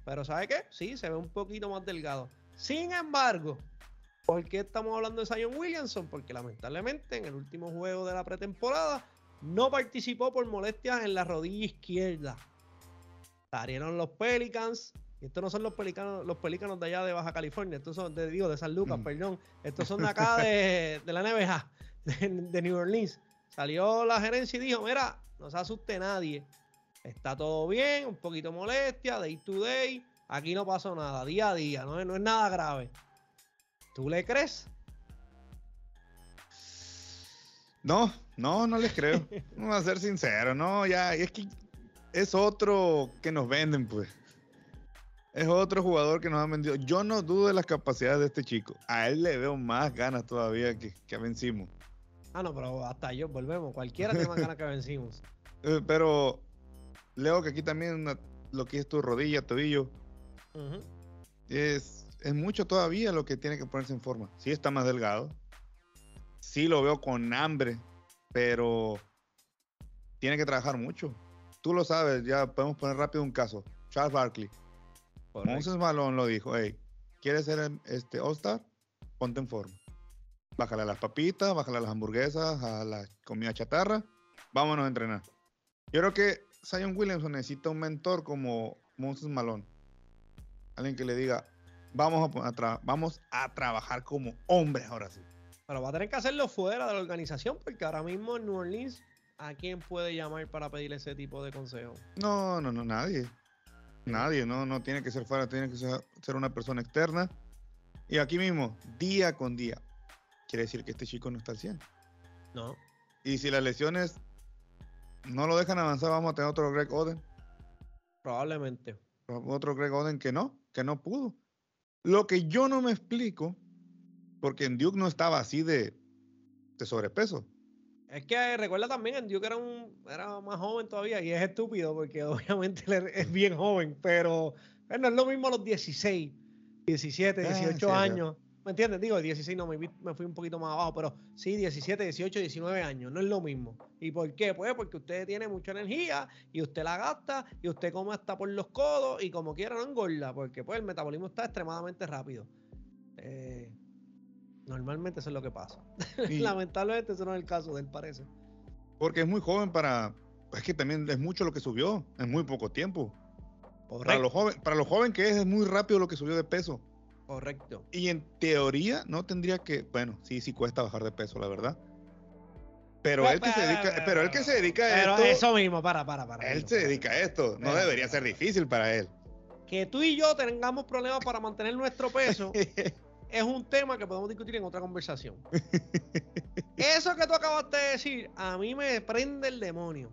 Pero ¿sabe qué? Sí, se ve un poquito más delgado. Sin embargo, ¿por qué estamos hablando de Zion Williamson? Porque lamentablemente en el último juego de la pretemporada no participó por molestias en la rodilla izquierda. Salieron los Pelicans. Y estos no son los pelicanos, los pelícanos de allá de Baja California, estos son de, digo, de San Lucas, mm. perdón. Estos son de acá de, la NBA, de, New Orleans. Salió la gerencia y dijo, mira, no se asuste nadie. Está todo bien, un poquito molestia, day to day. Aquí no pasó nada, día a día, no, no es nada grave. ¿Tú le crees? No, no, no les creo. Vamos a ser sincero, no, ya, es que es otro que nos venden, pues. Es otro jugador que nos han vendido. Yo no dudo de las capacidades de este chico. A él le veo más ganas todavía que, que a vencimos. Ah, no, pero hasta yo volvemos. Cualquiera tiene más ganas que vencimos. Eh, pero leo que aquí también lo que es tu rodilla, tobillo, es, es mucho todavía lo que tiene que ponerse en forma. Sí está más delgado. Sí lo veo con hambre, pero tiene que trabajar mucho. Tú lo sabes, ya podemos poner rápido un caso. Charles Barkley. Moses Malone lo dijo, hey, ¿quieres ser este All-Star? Ponte en forma. Bájale a las papitas, bájale a las hamburguesas, a la comida chatarra. Vámonos a entrenar. Yo creo que Zion Williamson necesita un mentor como Moses Malone. Alguien que le diga, vamos a, vamos a trabajar como hombres ahora sí. Pero va a tener que hacerlo fuera de la organización porque ahora mismo en New Orleans, ¿a quién puede llamar para pedirle ese tipo de consejo? No, no, no, nadie. Nadie, no, no tiene que ser fuera, tiene que ser, ser una persona externa. Y aquí mismo, día con día, quiere decir que este chico no está al 100. No. Y si las lesiones no lo dejan avanzar, vamos a tener otro Greg Oden. Probablemente. Otro Greg Oden que no, que no pudo. Lo que yo no me explico, porque en Duke no estaba así de, de sobrepeso. Es que recuerda también, en Duke era, un, era más joven todavía y es estúpido porque obviamente es bien joven, pero no es lo mismo a los 16, 17, 18 años. ¿Me entiendes? Digo, 16 no, me, me, fui un poquito más abajo, pero sí, 17, 18, 19 años, no es lo mismo. ¿Y por qué? Pues porque usted tiene mucha energía y usted la gasta y usted come hasta por los codos y como quiera no engorda, porque pues el metabolismo está extremadamente rápido. Eh, normalmente eso es lo que pasa. Lamentablemente eso no es el caso de él, parece. Porque es muy joven para... Es que también es mucho lo que subió en muy poco tiempo. Para lo, joven, para lo joven que es, es muy rápido lo que subió de peso. Correcto. Y en teoría no tendría que, bueno, sí, sí cuesta bajar de peso, la verdad. Pero él que se dedica, pero él que se dedica a Pero esto, eso mismo, para, para, para. él se dedica a esto. No debería ser difícil para él. Que tú y yo tengamos problemas para mantener nuestro peso es un tema que podemos discutir en otra conversación. Eso que tú acabaste de decir, a mí me prende el demonio.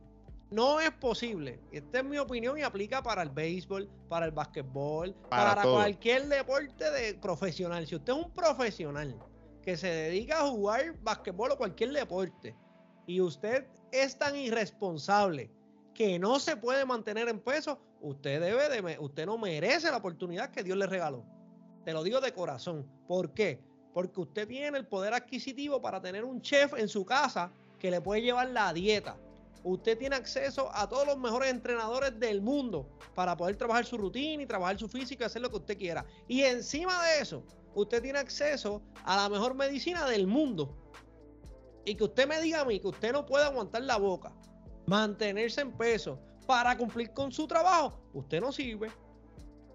No es posible. Esta es mi opinión y aplica para el béisbol, para el básquetbol, Para para, cualquier deporte de profesional. Si usted es un profesional que se dedica a jugar básquetbol o cualquier deporte y usted es tan irresponsable que no se puede mantener en peso, usted debe de, usted no merece la oportunidad que Dios le regaló. Te lo digo de corazón. ¿Por qué? Porque usted tiene el poder adquisitivo para tener un chef en su casa que le puede llevar la dieta. Usted tiene acceso a todos los mejores entrenadores del mundo para poder trabajar su rutina y trabajar su físico y hacer lo que usted quiera. Y encima de eso, usted tiene acceso a la mejor medicina del mundo. Y que usted me diga a mí que usted no puede aguantar la boca, mantenerse en peso para cumplir con su trabajo, usted no sirve.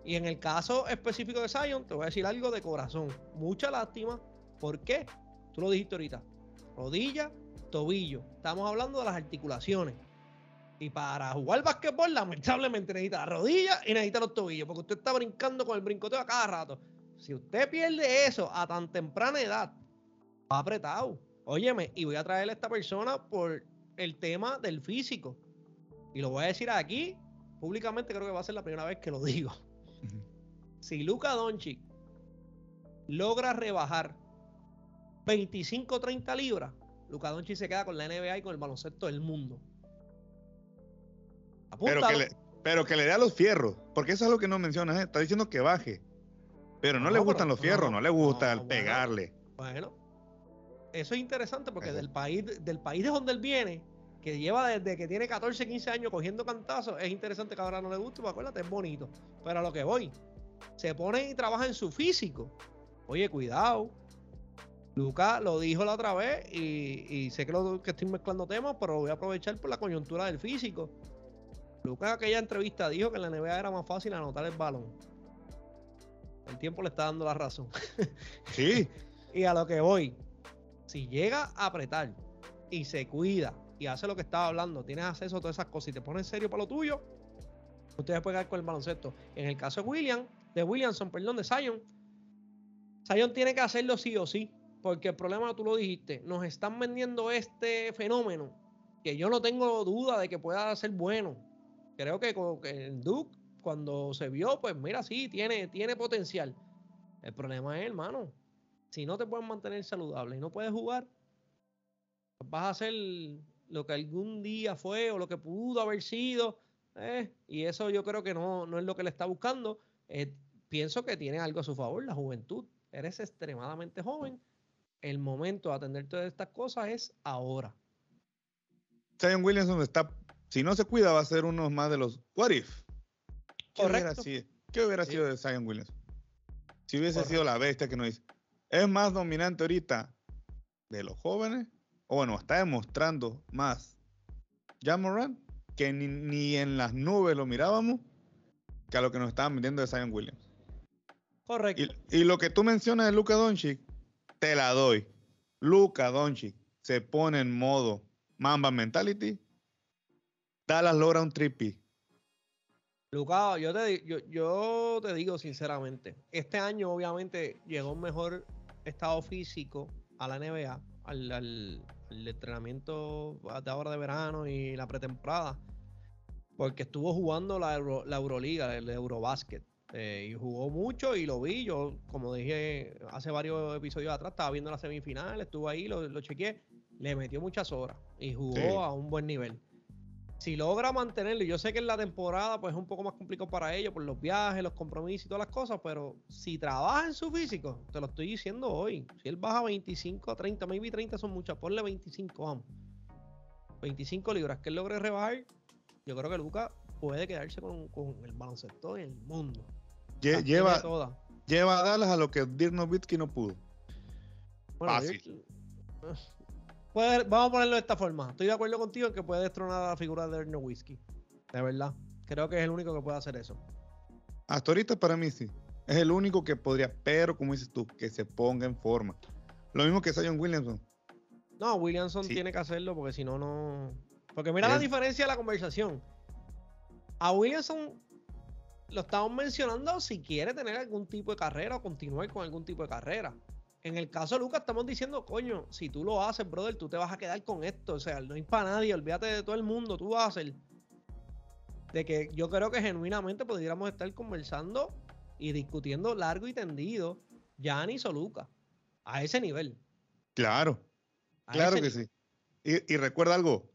Y en el caso específico de Zion, te voy a decir algo de corazón. Mucha lástima. ¿Por qué? Tú lo dijiste ahorita. Rodilla, tobillo. Estamos hablando de las articulaciones. Y para jugar basquetbol, lamentablemente necesita la rodilla y necesita los tobillos. Porque usted está brincando con el brincoteo a cada rato. Si usted pierde eso a tan temprana edad, va apretado. Óyeme, y voy a traerle a esta persona por el tema del físico. Y lo voy a decir aquí, públicamente creo que va a ser la primera vez que lo digo. Si Luka Doncic logra rebajar 25-30 libras, Luka Doncic se queda con la NBA y con el baloncesto del mundo. Pero que, le, pero que le dé a los fierros, porque eso es lo que no mencionas, ¿eh? está diciendo que baje. Pero no, No, le gustan pero- los fierros, no, no, le gusta no, el bueno. pegarle. Bueno, eso es interesante porque del país, del país de donde él viene, que lleva desde que tiene 14, 15 años cogiendo cantazos, es interesante que ahora no le guste, porque acuérdate, es bonito. Pero a lo que voy, se pone y trabaja en su físico. Oye, cuidado. Luca lo dijo la otra vez y, y sé que, lo, que estoy mezclando temas, pero voy a aprovechar por la coyuntura del físico. Luca en aquella entrevista dijo que en la NBA era más fácil anotar el balón. El tiempo le está dando la razón. Sí, Y a lo que voy, si llega a apretar y se cuida y hace lo que estaba hablando, tienes acceso a todas esas cosas y te pones en serio para lo tuyo, ustedes pueden quedar con el baloncesto. En el caso de William, de Williamson, perdón, de Zion, Zion tiene que hacerlo sí o sí, porque el problema, tú lo dijiste, nos están vendiendo este fenómeno que yo no tengo duda de que pueda ser bueno. Creo que, el Duke, cuando se vio, pues mira, sí, tiene, tiene potencial. El problema es, hermano, si no te puedes mantener saludable y no puedes jugar, pues vas a hacer lo que algún día fue o lo que pudo haber sido. eh, y eso yo creo que no, no es lo que le está buscando. Eh, pienso que tiene algo a su favor, la juventud. Eres extremadamente joven. El momento de atender todas estas cosas es ahora. Zion Williamson está, si no se cuida, va a ser uno más de los What if. ¿Qué hubiera Correcto. sido, qué hubiera Sí. sido de Zion Williamson? Si hubiese Correcto. sido la bestia que no dice. Es más dominante ahorita de los jóvenes, o bueno, está demostrando más Jamoran que ni, ni en las nubes lo mirábamos que a lo que nos estaban vendiendo de Zion Williams. Correcto. Y, y lo que tú mencionas de Luka Doncic, te la doy. Luka Doncic se pone en modo Mamba Mentality. Dallas logra un trippy. Lucas, yo te, digo sinceramente, este año obviamente llegó un mejor estado físico a la NBA, al, entrenamiento de ahora de verano y la pretemporada, porque estuvo jugando la, la Euroliga, el Eurobasket, eh, y jugó mucho y lo vi, yo como dije hace varios episodios atrás, estaba viendo la semifinal, estuvo ahí, lo, lo chequeé, le metió muchas horas y jugó Sí. a un buen nivel si logra mantenerlo, yo sé que en la temporada pues es un poco más complicado para ellos por los viajes, los compromisos y todas las cosas, pero si trabaja en su físico, te lo estoy diciendo hoy, si él baja 25 a 30, maybe 30 son muchas, ponle 25, vamos. 25 libras que él logre rebajar, yo creo que Luca puede quedarse con, con el baloncesto en el mundo. Lle- lleva, lleva a Dallas a lo que Dirk Nowitzki no pudo. Bueno, Fácil. Puede- vamos a ponerlo de esta forma. Estoy de acuerdo contigo en que puede destronar a la figura de Erno Whiskey. De verdad. Creo que es el único que puede hacer eso. Hasta ahorita para mí sí. Es el único que podría, pero como dices tú, que se ponga en forma. Lo mismo que Zion Williamson. No, Williamson tiene que hacerlo porque si no, no. Porque mira la diferencia de la conversación. A Williamson lo estamos mencionando si quiere tener algún tipo de carrera o continuar con algún tipo de carrera. En el caso de Lucas, estamos diciendo, coño, si tú lo haces, brother, tú te vas a quedar con esto. O sea, no hay para nadie, olvídate de todo el mundo, tú vas a hacer. De que yo creo que genuinamente podríamos estar conversando y discutiendo largo y tendido, Yanis o Lucas, a ese nivel. Claro, claro que sí. Y, y, recuerda algo,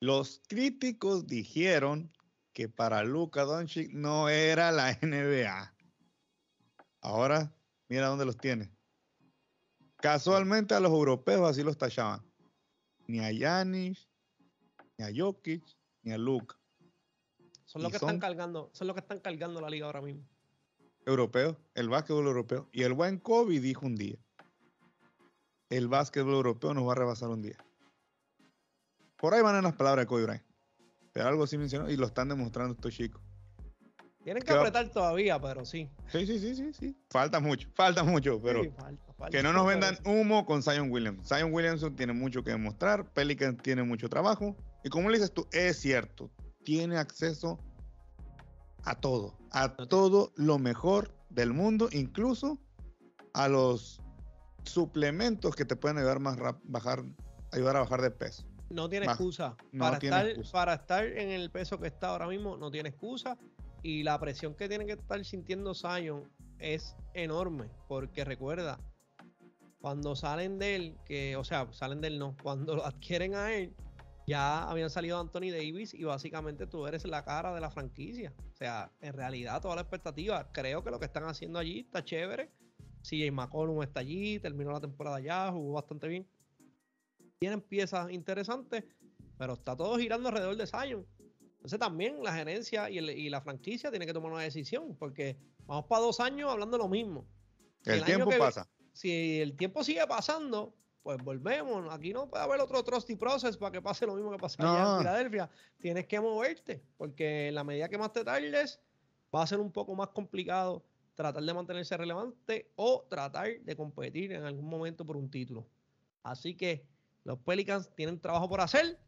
los críticos dijeron que para Luka Doncic no era la NBA. Ahora, mira dónde los tiene. Casualmente a los europeos así los tachaban. Ni a Yanis, ni a Jokic, ni a Luka. Son los que están cargando, son los que están cargando la liga ahora mismo. Europeo, el básquetbol europeo. Y el buen Kobe dijo un día: el básquetbol europeo nos va a rebasar un día. Por ahí van en las palabras de Kobe Bryant. Pero algo sí mencionó y lo están demostrando estos chicos. Tienen que apretar todavía, pero sí. Sí, sí, sí, sí, sí. Falta mucho, falta mucho, pero que no nos vendan humo con Zion Williams. Zion Williamson tiene mucho que demostrar, Pelican tiene mucho trabajo y como le dices tú, es cierto, tiene acceso a todo, a todo lo mejor del mundo, incluso a los suplementos que te pueden ayudar más bajar, ayudar a bajar de peso. No tiene excusa. para, estar, para estar en el peso que está ahora mismo, no tiene excusa. Y la presión que tiene que estar sintiendo Zion es enorme. Porque recuerda, cuando salen de él, que, o sea, salen de él no, cuando lo adquieren a él, ya habían salido Anthony Davis y básicamente tú eres la cara de la franquicia. O sea, en realidad toda la expectativa, creo que lo que están haciendo allí está chévere. CJ McCollum está allí, terminó la temporada ya, jugó bastante bien. Tienen piezas interesantes, pero está todo girando alrededor de Zion. Entonces también la gerencia y, la franquicia tienen que tomar una decisión, porque vamos para dos años hablando lo mismo. el, tiempo pasa. Si el tiempo sigue pasando, pues volvemos. Aquí no puede haber otro trusty process para que pase lo mismo que pasó en Filadelfia. Tienes que moverte, porque en la medida que más te tardes, va a ser un poco más complicado tratar de mantenerse relevante o tratar de competir en algún momento por un título. Así que los Pelicans tienen trabajo por hacer.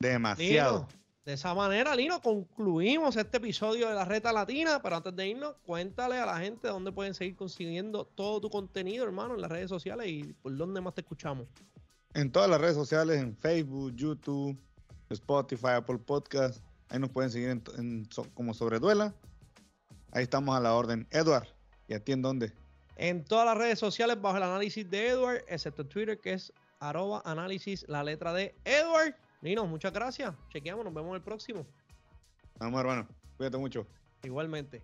Demasiado. de esa manera, Lino, concluimos este episodio de la Reta Latina. Pero antes de irnos, cuéntale a la gente dónde pueden seguir consiguiendo todo tu contenido, hermano, en las redes sociales y por dónde más te escuchamos. En todas las redes sociales, en Facebook, YouTube, Spotify, Apple Podcast. Ahí nos pueden seguir en, como Sobreduela. Ahí estamos a la orden. Edward, ¿y a ti en dónde? En todas las redes sociales bajo el análisis de Edward, excepto Twitter, que es arroba análisis la letra de Edward. Nino, muchas gracias. Chequeamos, nos vemos en el próximo. Vamos, hermano. Cuídate mucho. Igualmente.